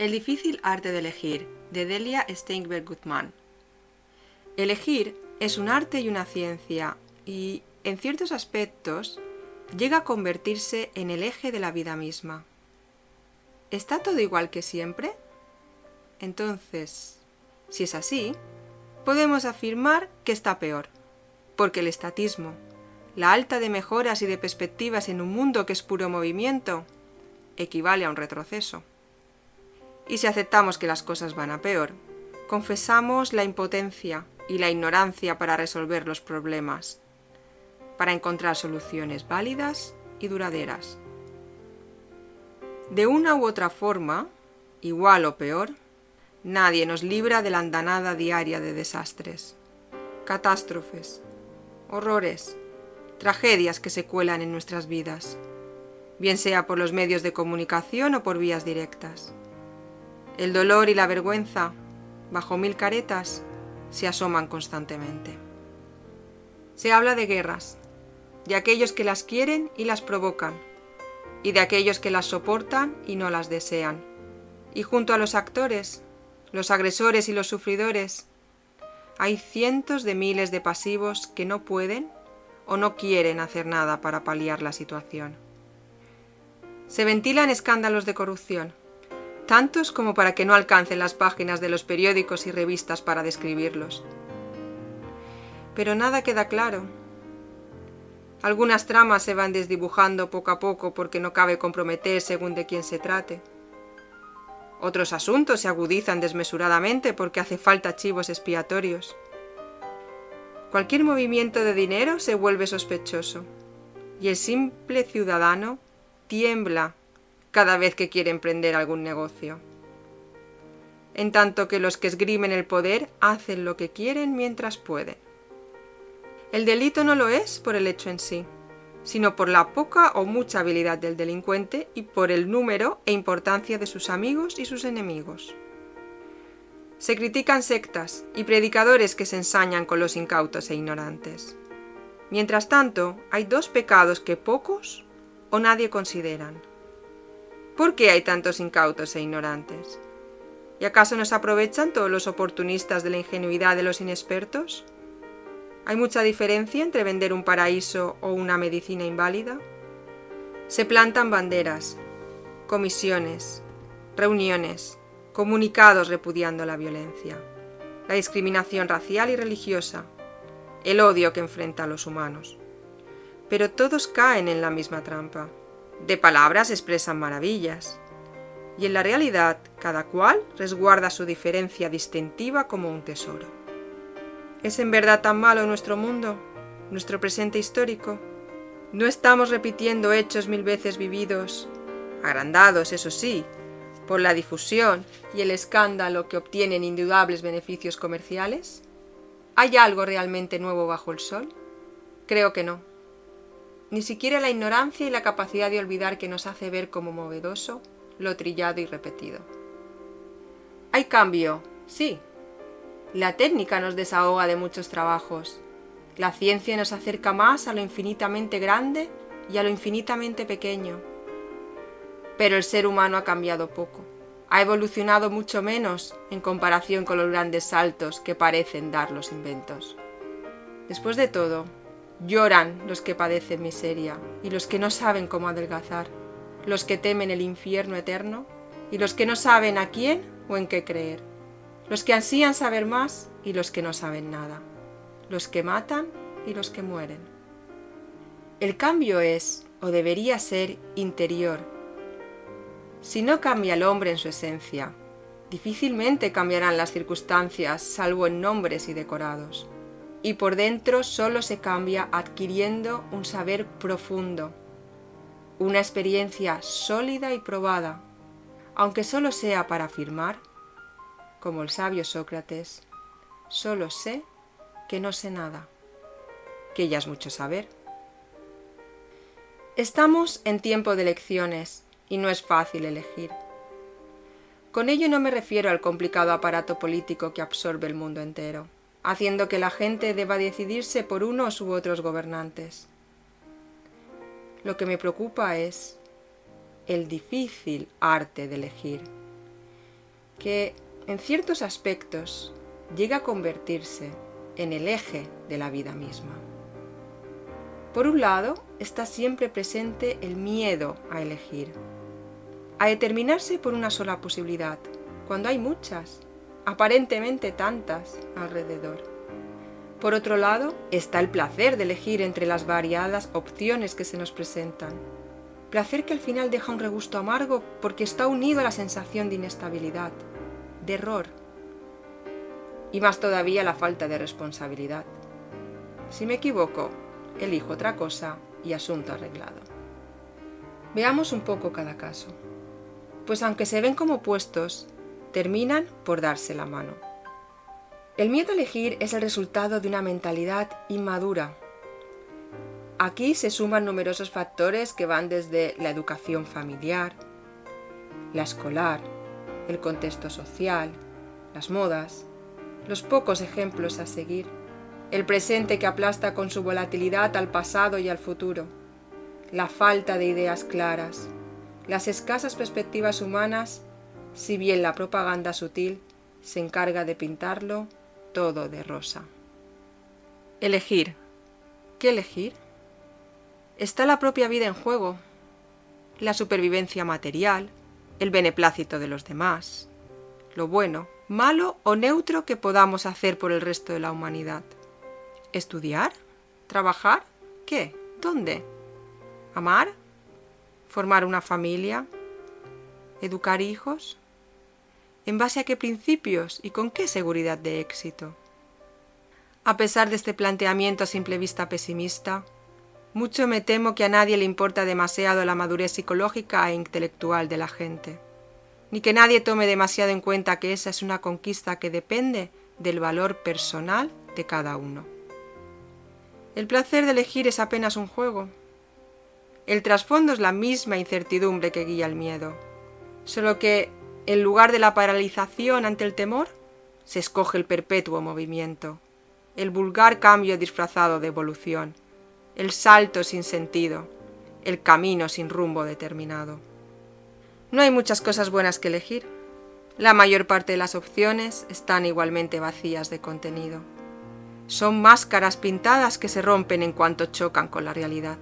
El difícil arte de elegir, de Delia Steinberg Guzmán. Elegir es un arte y una ciencia, y, en ciertos aspectos, llega a convertirse en el eje de la vida misma. ¿Está todo igual que siempre? Entonces, si es así, podemos afirmar que está peor, porque el estatismo, la alta de mejoras y de perspectivas en un mundo que es puro movimiento, equivale a un retroceso. Y si aceptamos que las cosas van a peor, confesamos la impotencia y la ignorancia para resolver los problemas, para encontrar soluciones válidas y duraderas. De una u otra forma, igual o peor, nadie nos libra de la andanada diaria de desastres, catástrofes, horrores, tragedias que se cuelan en nuestras vidas, bien sea por los medios de comunicación o por vías directas. El dolor y la vergüenza, bajo mil caretas, se asoman constantemente. Se habla de guerras, de aquellos que las quieren y las provocan, y de aquellos que las soportan y no las desean. Y junto a los actores, los agresores y los sufridores, hay cientos de miles de pasivos que no pueden o no quieren hacer nada para paliar la situación. Se ventilan escándalos de corrupción, tantos como para que no alcancen las páginas de los periódicos y revistas para describirlos. Pero nada queda claro. Algunas tramas se van desdibujando poco a poco porque no cabe comprometer según de quién se trate. Otros asuntos se agudizan desmesuradamente porque hace falta chivos expiatorios. Cualquier movimiento de dinero se vuelve sospechoso y el simple ciudadano tiembla cada vez que quiere emprender algún negocio. En tanto que los que esgrimen el poder hacen lo que quieren mientras pueden. El delito no lo es por el hecho en sí, sino por la poca o mucha habilidad del delincuente y por el número e importancia de sus amigos y sus enemigos. Se critican sectas y predicadores que se ensañan con los incautos e ignorantes. Mientras tanto, hay dos pecados que pocos o nadie consideran. ¿Por qué hay tantos incautos e ignorantes? ¿Y acaso nos aprovechan todos los oportunistas de la ingenuidad de los inexpertos? ¿Hay mucha diferencia entre vender un paraíso o una medicina inválida? Se plantan banderas, comisiones, reuniones, comunicados repudiando la violencia, la discriminación racial y religiosa, el odio que enfrenta a los humanos. Pero todos caen en la misma trampa. De palabras expresan maravillas, y en la realidad cada cual resguarda su diferencia distintiva como un tesoro. ¿Es en verdad tan malo nuestro mundo, nuestro presente histórico? ¿No estamos repitiendo hechos mil veces vividos, agrandados, eso sí, por la difusión y el escándalo que obtienen indudables beneficios comerciales? ¿Hay algo realmente nuevo bajo el sol? Creo que no. Ni siquiera la ignorancia y la capacidad de olvidar que nos hace ver como movedoso lo trillado y repetido. Hay cambio, sí, la técnica nos desahoga de muchos trabajos. La ciencia nos acerca más a lo infinitamente grande y a lo infinitamente pequeño. Pero el ser humano ha cambiado poco. Ha evolucionado mucho menos en comparación con los grandes saltos que parecen dar los inventos. Después de todo, lloran los que padecen miseria y los que no saben cómo adelgazar, los que temen el infierno eterno y los que no saben a quién o en qué creer los que ansían saber más y los que no saben nada, los que matan y los que mueren. El cambio es, o debería ser, interior. Si no cambia el hombre en su esencia, difícilmente cambiarán las circunstancias, salvo en nombres y decorados. Y por dentro solo se cambia adquiriendo un saber profundo, una experiencia sólida y probada, aunque solo sea para afirmar como el sabio Sócrates, solo sé que no sé nada, que ya es mucho saber. Estamos en tiempo de elecciones y no es fácil elegir. Con ello no me refiero al complicado aparato político que absorbe el mundo entero, haciendo que la gente deba decidirse por unos u otros gobernantes. Lo que me preocupa es el difícil arte de elegir que en ciertos aspectos llega a convertirse en el eje de la vida misma. Por un lado, está siempre presente el miedo a elegir, a determinarse por una sola posibilidad, cuando hay muchas, aparentemente tantas, alrededor. Por otro lado, está el placer de elegir entre las variadas opciones que se nos presentan. Placer que al final deja un regusto amargo porque está unido a la sensación de inestabilidad, de error. Y más todavía la falta de responsabilidad. Si me equivoco, elijo otra cosa y asunto arreglado. Veamos un poco cada caso. Pues aunque se ven como opuestos, terminan por darse la mano. El miedo a elegir es el resultado de una mentalidad inmadura. Aquí se suman numerosos factores que van desde la educación familiar, la escolar, el contexto social, las modas, los pocos ejemplos a seguir, el presente que aplasta con su volatilidad al pasado y al futuro, la falta de ideas claras, las escasas perspectivas humanas, si bien la propaganda sutil se encarga de pintarlo todo de rosa. Elegir. ¿Qué elegir? Está la propia vida en juego, la supervivencia material, el beneplácito de los demás, lo bueno, malo o neutro que podamos hacer por el resto de la humanidad. ¿Estudiar? ¿Trabajar? ¿Qué? ¿Dónde? ¿Amar? ¿Formar una familia? ¿Educar hijos? ¿En base a qué principios y con qué seguridad de éxito? A pesar de este planteamiento a simple vista pesimista, mucho me temo que a nadie le importa demasiado la madurez psicológica e intelectual de la gente, ni que nadie tome demasiado en cuenta que esa es una conquista que depende del valor personal de cada uno. El placer de elegir es apenas un juego. El trasfondo es la misma incertidumbre que guía el miedo, solo que en lugar de la paralización ante el temor, se escoge el perpetuo movimiento, el vulgar cambio disfrazado de evolución, el salto sin sentido, el camino sin rumbo determinado. No hay muchas cosas buenas que elegir. La mayor parte de las opciones están igualmente vacías de contenido. Son máscaras pintadas que se rompen en cuanto chocan con la realidad.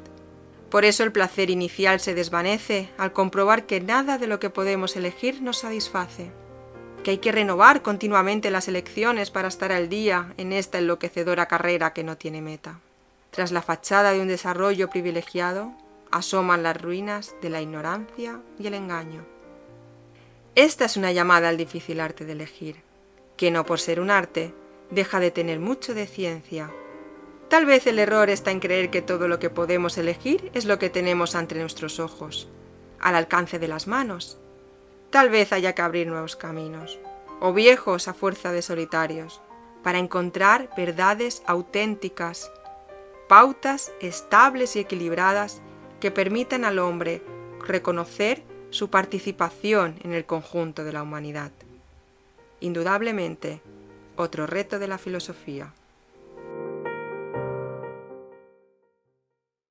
Por eso el placer inicial se desvanece al comprobar que nada de lo que podemos elegir nos satisface, que hay que renovar continuamente las elecciones para estar al día en esta enloquecedora carrera que no tiene meta. Tras la fachada de un desarrollo privilegiado, asoman las ruinas de la ignorancia y el engaño. Esta es una llamada al difícil arte de elegir, que no por ser un arte, deja de tener mucho de ciencia Tal vez el error está en creer que todo lo que podemos elegir es lo que tenemos ante nuestros ojos, al alcance de las manos. Tal vez haya que abrir nuevos caminos, o viejos a fuerza de solitarios, para encontrar verdades auténticas, pautas estables y equilibradas que permitan al hombre reconocer su participación en el conjunto de la humanidad. Indudablemente, otro reto de la filosofía.